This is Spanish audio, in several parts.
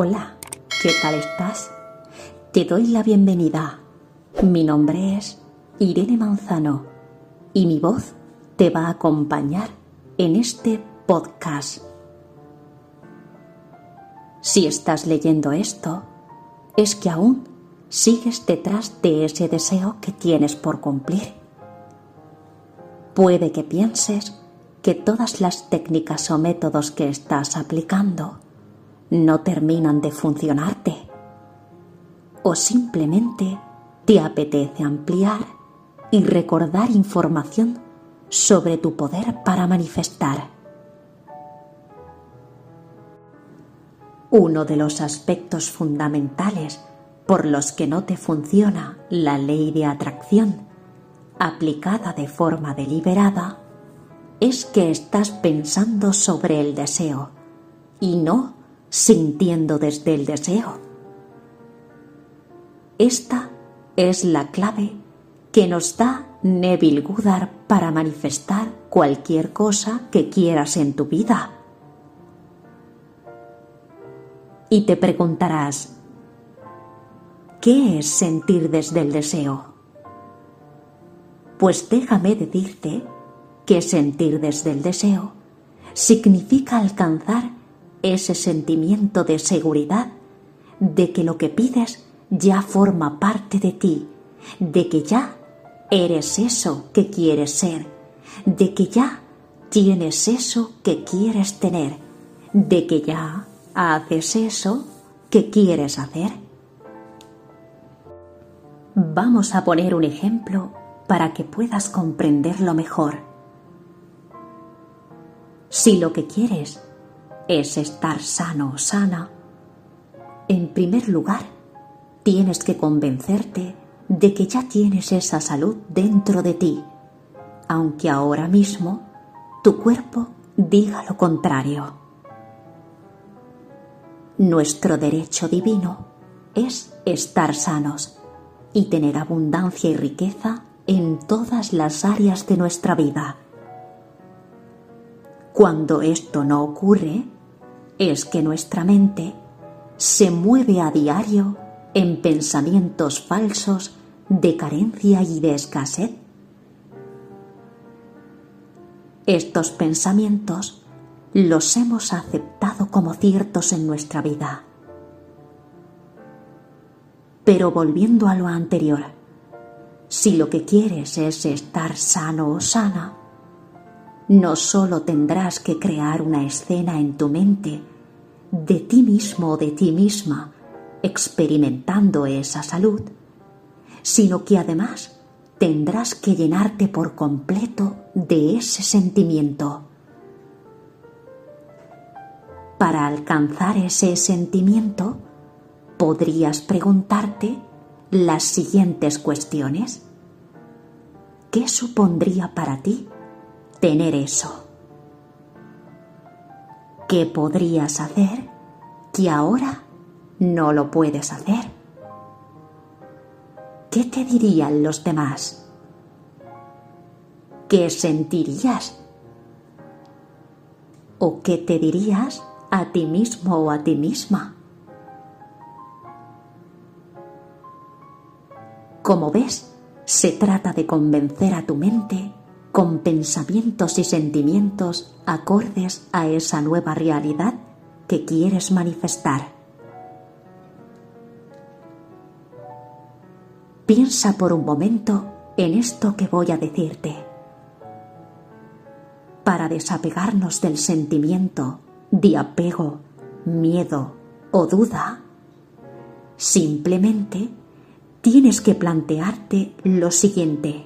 Hola, ¿qué tal estás? Te doy la bienvenida. Mi nombre es Irene Manzano y mi voz te va a acompañar en este podcast. Si estás leyendo esto, es que aún sigues detrás de ese deseo que tienes por cumplir. Puede que pienses que todas las técnicas o métodos que estás aplicando no terminan de funcionarte. O simplemente te apetece ampliar y recordar información sobre tu poder para manifestar. Uno de los aspectos fundamentales por los que no te funciona la ley de atracción aplicada de forma deliberada es que estás pensando sobre el deseo y no sintiendo desde el deseo. Esta es la clave que nos da Neville Goddard para manifestar cualquier cosa que quieras en tu vida. Y te preguntarás, ¿qué es sentir desde el deseo? Pues déjame decirte que sentir desde el deseo significa alcanzar ese sentimiento de seguridad de que lo que pides ya forma parte de ti, de que ya eres eso que quieres ser, de que ya tienes eso que quieres tener, de que ya haces eso que quieres hacer. Vamos a poner un ejemplo para que puedas comprenderlo mejor. Si lo que quieres es estar sano o sana, en primer lugar, tienes que convencerte de que ya tienes esa salud dentro de ti, aunque ahora mismo tu cuerpo diga lo contrario. Nuestro derecho divino es estar sanos y tener abundancia y riqueza en todas las áreas de nuestra vida. Cuando esto no ocurre, es que nuestra mente se mueve a diario en pensamientos falsos de carencia y de escasez. Estos pensamientos los hemos aceptado como ciertos en nuestra vida. Pero volviendo a lo anterior, si lo que quieres es estar sano o sana, no solo tendrás que crear una escena en tu mente de ti mismo o de ti misma experimentando esa salud, sino que además tendrás que llenarte por completo de ese sentimiento. Para alcanzar ese sentimiento, podrías preguntarte las siguientes cuestiones. ¿Qué supondría para ti tener eso? ¿Qué podrías hacer que ahora no lo puedes hacer? ¿Qué te dirían los demás? ¿Qué sentirías? ¿O qué te dirías a ti mismo o a ti misma? Como ves, se trata de convencer a tu mente con pensamientos y sentimientos acordes a esa nueva realidad que quieres manifestar. Piensa por un momento en esto que voy a decirte. Para desapegarnos del sentimiento de apego, miedo o duda, simplemente tienes que plantearte lo siguiente.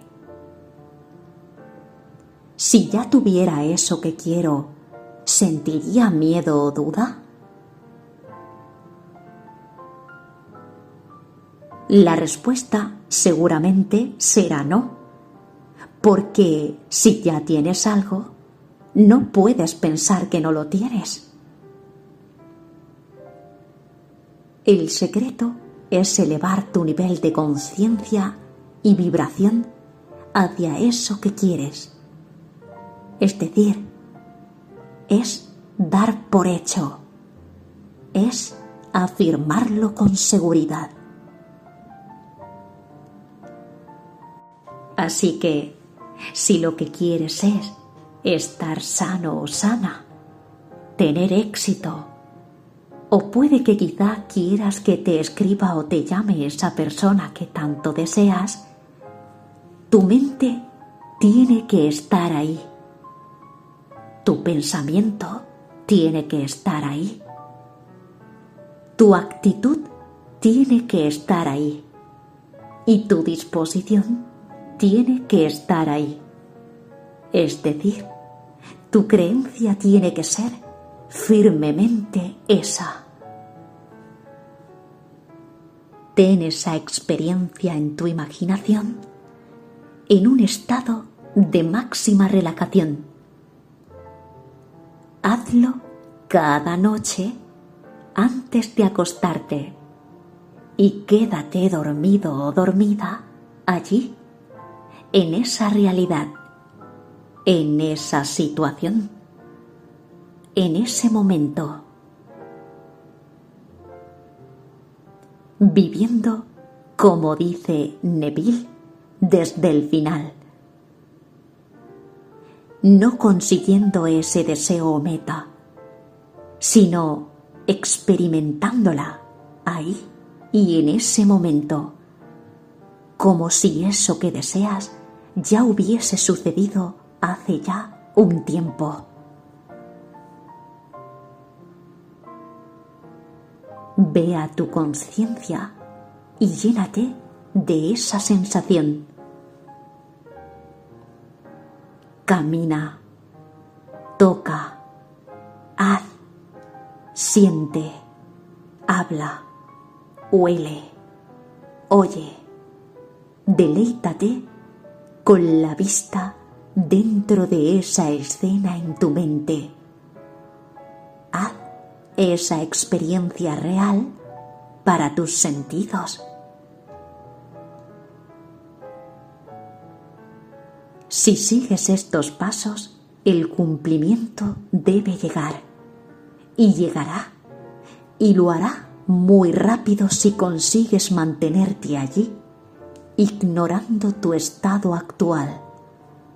Si ya tuviera eso que quiero, ¿sentiría miedo o duda? La respuesta seguramente será no, porque si ya tienes algo, no puedes pensar que no lo tienes. El secreto es elevar tu nivel de conciencia y vibración hacia eso que quieres es decir, es dar por hecho, es afirmarlo con seguridad. Así que, si lo que quieres es estar sano o sana, tener éxito, o puede que quizá quieras que te escriba o te llame esa persona que tanto deseas, tu mente tiene que estar ahí. Pensamiento tiene que estar ahí. Tu actitud tiene que estar ahí. Y tu disposición tiene que estar ahí. Es decir, tu creencia tiene que ser firmemente esa. Ten esa experiencia en tu imaginación en un estado de máxima relajación. Hazlo cada noche antes de acostarte y quédate dormido o dormida allí, en esa realidad, en esa situación, en ese momento, viviendo como dice Neville desde el final, no consiguiendo ese deseo o meta, sino experimentándola ahí y en ese momento, como si eso que deseas ya hubiese sucedido hace ya un tiempo. Ve a tu conciencia y llénate de esa sensación. Toca, haz, siente, habla, huele, oye, deleítate con la vista dentro de esa escena en tu mente. Haz esa experiencia real para tus sentidos. Si sigues estos pasos, el cumplimiento debe llegar y llegará y lo hará muy rápido si consigues mantenerte allí, ignorando tu estado actual,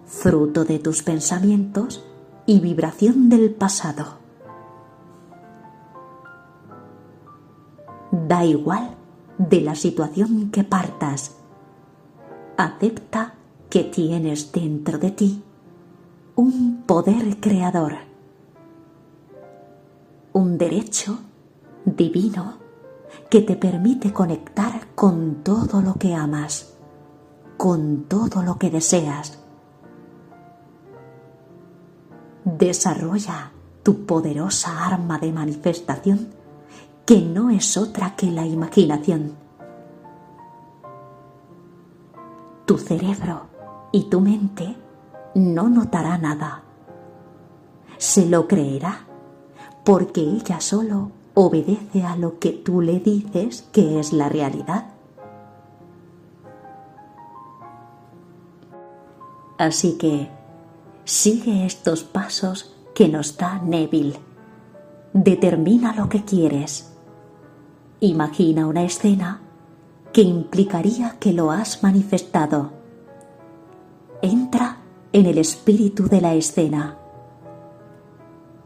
fruto de tus pensamientos y vibración del pasado. Da igual de la situación que partas. Acepta que tienes dentro de ti un poder creador, un derecho divino que te permite conectar con todo lo que amas, con todo lo que deseas. Desarrolla tu poderosa arma de manifestación que no es otra que la imaginación. Tu cerebro y tu mente no notará nada. Se lo creerá porque ella solo obedece a lo que tú le dices que es la realidad. Así que sigue estos pasos que nos da Neville. Determina lo que quieres. Imagina una escena que implicaría que lo has manifestado. Entra en el espíritu de la escena.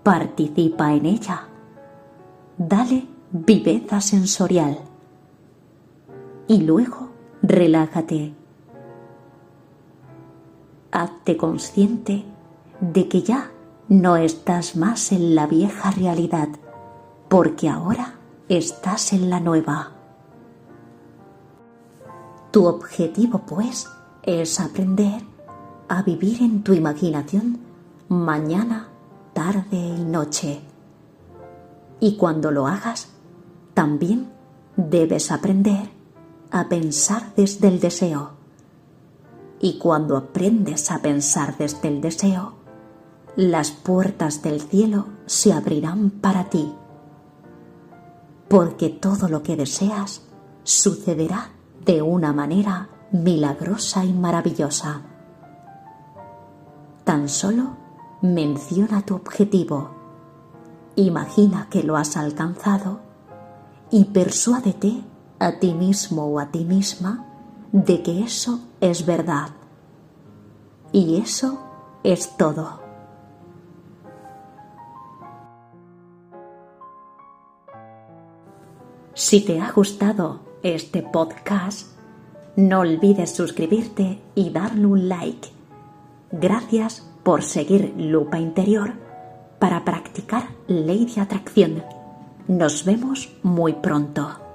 Participa en ella dale viveza sensorial y luego relájate. Hazte consciente de que ya no estás más en la vieja realidad, porque ahora estás en la nueva. Tu objetivo, pues, es aprender a vivir en tu imaginación mañana, tarde y noche y cuando lo hagas, también debes aprender a pensar desde el deseo. Y cuando aprendes a pensar desde el deseo, las puertas del cielo se abrirán para ti. Porque todo lo que deseas sucederá de una manera milagrosa y maravillosa. Tan solo menciona tu objetivo Imagina que lo has alcanzado y persuádete a ti mismo o a ti misma de que eso es verdad. Y eso es todo. Si te ha gustado este podcast, no olvides suscribirte y darle un like. Gracias por seguir Lupa Interior para practicar ley de atracción. Nos vemos muy pronto.